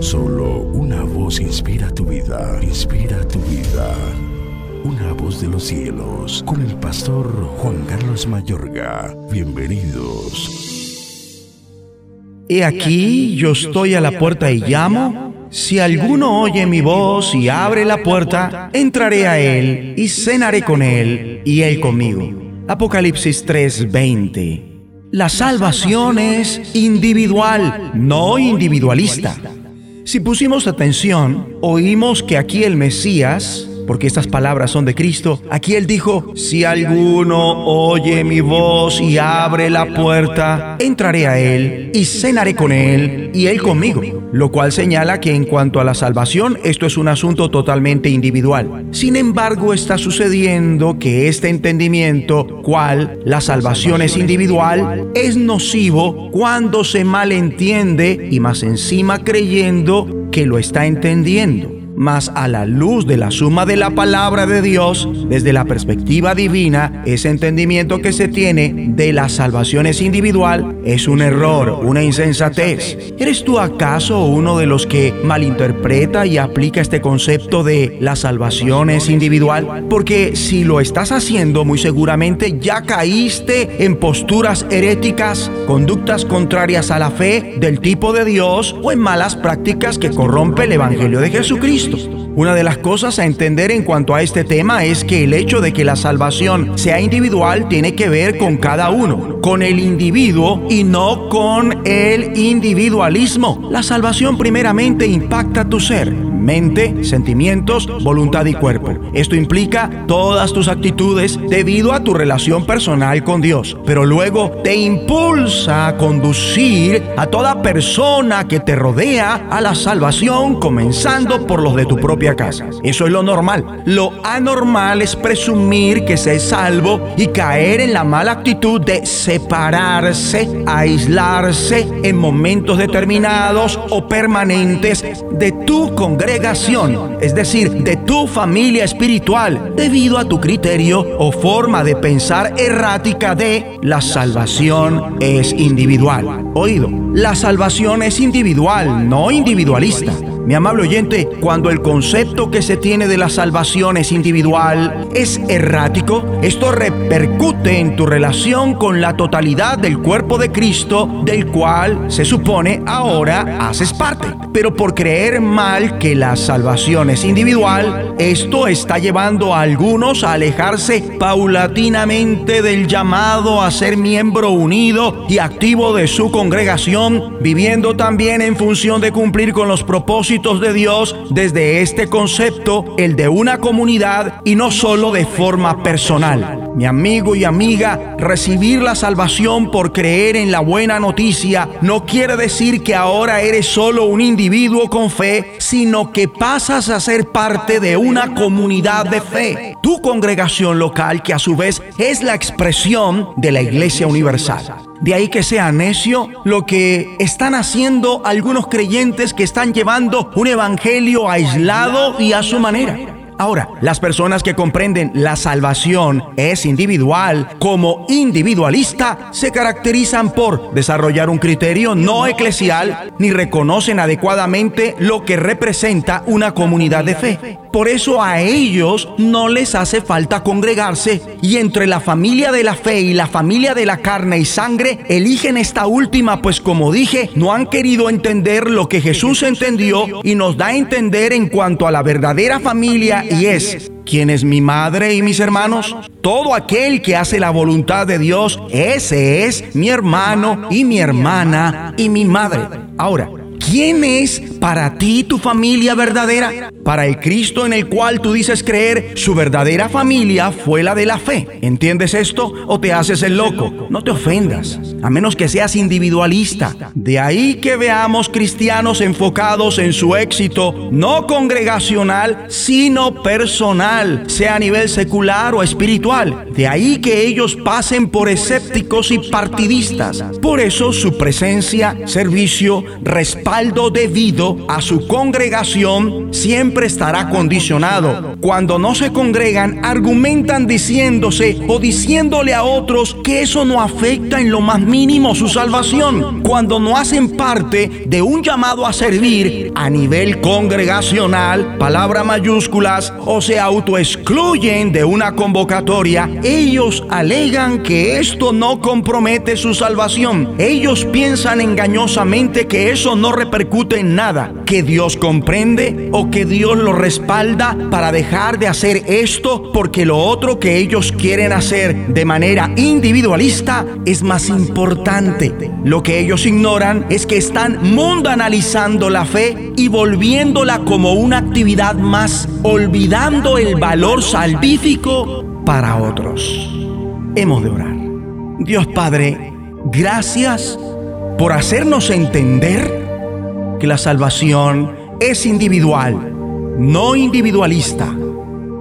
Solo una voz inspira tu vida, inspira tu vida. Una voz de los cielos, con el pastor Juan Carlos Mayorga. Bienvenidos. He aquí, yo estoy a la puerta y llamo. Si alguno oye mi voz y abre la puerta, entraré a él y cenaré con él y él conmigo. Apocalipsis 3:20. La salvación es individual, no individualista. Si pusimos atención, oímos que aquí el Mesías, porque estas palabras son de Cristo, aquí Él dijo, si alguno oye mi voz y abre la puerta, entraré a Él y cenaré con Él y Él conmigo, lo cual señala que en cuanto a la salvación, esto es un asunto totalmente individual. Sin embargo, está sucediendo que este entendimiento, cual la salvación es individual, es nocivo cuando se malentiende y más encima creyendo que lo está entendiendo mas a la luz de la suma de la palabra de Dios, desde la perspectiva divina, ese entendimiento que se tiene de la salvación es individual es un error, una insensatez. ¿Eres tú acaso uno de los que malinterpreta y aplica este concepto de la salvación es individual? Porque si lo estás haciendo, muy seguramente ya caíste en posturas heréticas, conductas contrarias a la fe del tipo de Dios o en malas prácticas que corrompe el Evangelio de Jesucristo. Una de las cosas a entender en cuanto a este tema es que el hecho de que la salvación sea individual tiene que ver con cada uno, con el individuo y no con el individualismo. La salvación primeramente impacta tu ser mente, sentimientos, voluntad y cuerpo. Esto implica todas tus actitudes debido a tu relación personal con Dios, pero luego te impulsa a conducir a toda persona que te rodea a la salvación, comenzando por los de tu propia casa. Eso es lo normal. Lo anormal es presumir que se es salvo y caer en la mala actitud de separarse, aislarse en momentos determinados o permanentes de tu congregación es decir, de tu familia espiritual, debido a tu criterio o forma de pensar errática de la salvación es individual. Oído, la salvación es individual, no individualista. Mi amable oyente, cuando el concepto que se tiene de la salvación es individual, es errático, esto repercute en tu relación con la totalidad del cuerpo de Cristo, del cual se supone ahora haces parte. Pero por creer mal que la salvación es individual, esto está llevando a algunos a alejarse paulatinamente del llamado a ser miembro unido y activo de su congregación, viviendo también en función de cumplir con los propósitos de Dios desde este concepto, el de una comunidad y no solo de forma personal. Mi amigo y amiga, recibir la salvación por creer en la buena noticia no quiere decir que ahora eres solo un individuo con fe, sino que pasas a ser parte de una comunidad de fe. Tu congregación local que a su vez es la expresión de la Iglesia Universal. De ahí que sea necio lo que están haciendo algunos creyentes que están llevando un evangelio aislado y a su manera. Ahora, las personas que comprenden la salvación es individual como individualista se caracterizan por desarrollar un criterio no eclesial ni reconocen adecuadamente lo que representa una comunidad de fe. Por eso a ellos no les hace falta congregarse y entre la familia de la fe y la familia de la carne y sangre eligen esta última, pues como dije, no han querido entender lo que Jesús entendió y nos da a entender en cuanto a la verdadera familia y es, ¿quién es mi madre y mis hermanos? Todo aquel que hace la voluntad de Dios, ese es mi hermano y mi hermana y mi madre. Ahora, ¿quién es para ti tu familia verdadera? Para el Cristo en el cual tú dices creer, su verdadera familia fue la de la fe. ¿Entiendes esto o te haces el loco? No te ofendas, a menos que seas individualista. De ahí que veamos cristianos enfocados en su éxito, no congregacional, sino personal, sea a nivel secular o espiritual. De ahí que ellos pasen por escépticos y partidistas. Por eso su presencia, servicio, respaldo, respaldo debido a su congregación, siempre estará condicionado. Cuando no se congregan, argumentan diciéndose o diciéndole a otros que eso no afecta en lo más mínimo su salvación. Cuando no hacen parte de un llamado a servir a nivel congregacional, palabra mayúsculas, o se autoexcluyen de una convocatoria, ellos alegan que esto no compromete su salvación. Ellos piensan engañosamente que eso no repercute en nada, que Dios comprende o que Dios lo respalda para dejar de hacer esto porque lo otro que ellos quieren hacer de manera individualista es más importante. Lo que ellos ignoran es que están mundanalizando la fe y volviéndola como una actividad más, olvidando el valor salvífico para otros. Hemos de orar. Dios Padre, gracias por hacernos entender que la salvación es individual, no individualista,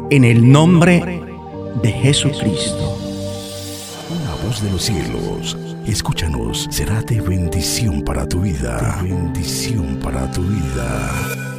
en el nombre de Jesucristo. Una voz de los cielos, escúchanos, será de bendición para tu vida. Bendición para tu vida.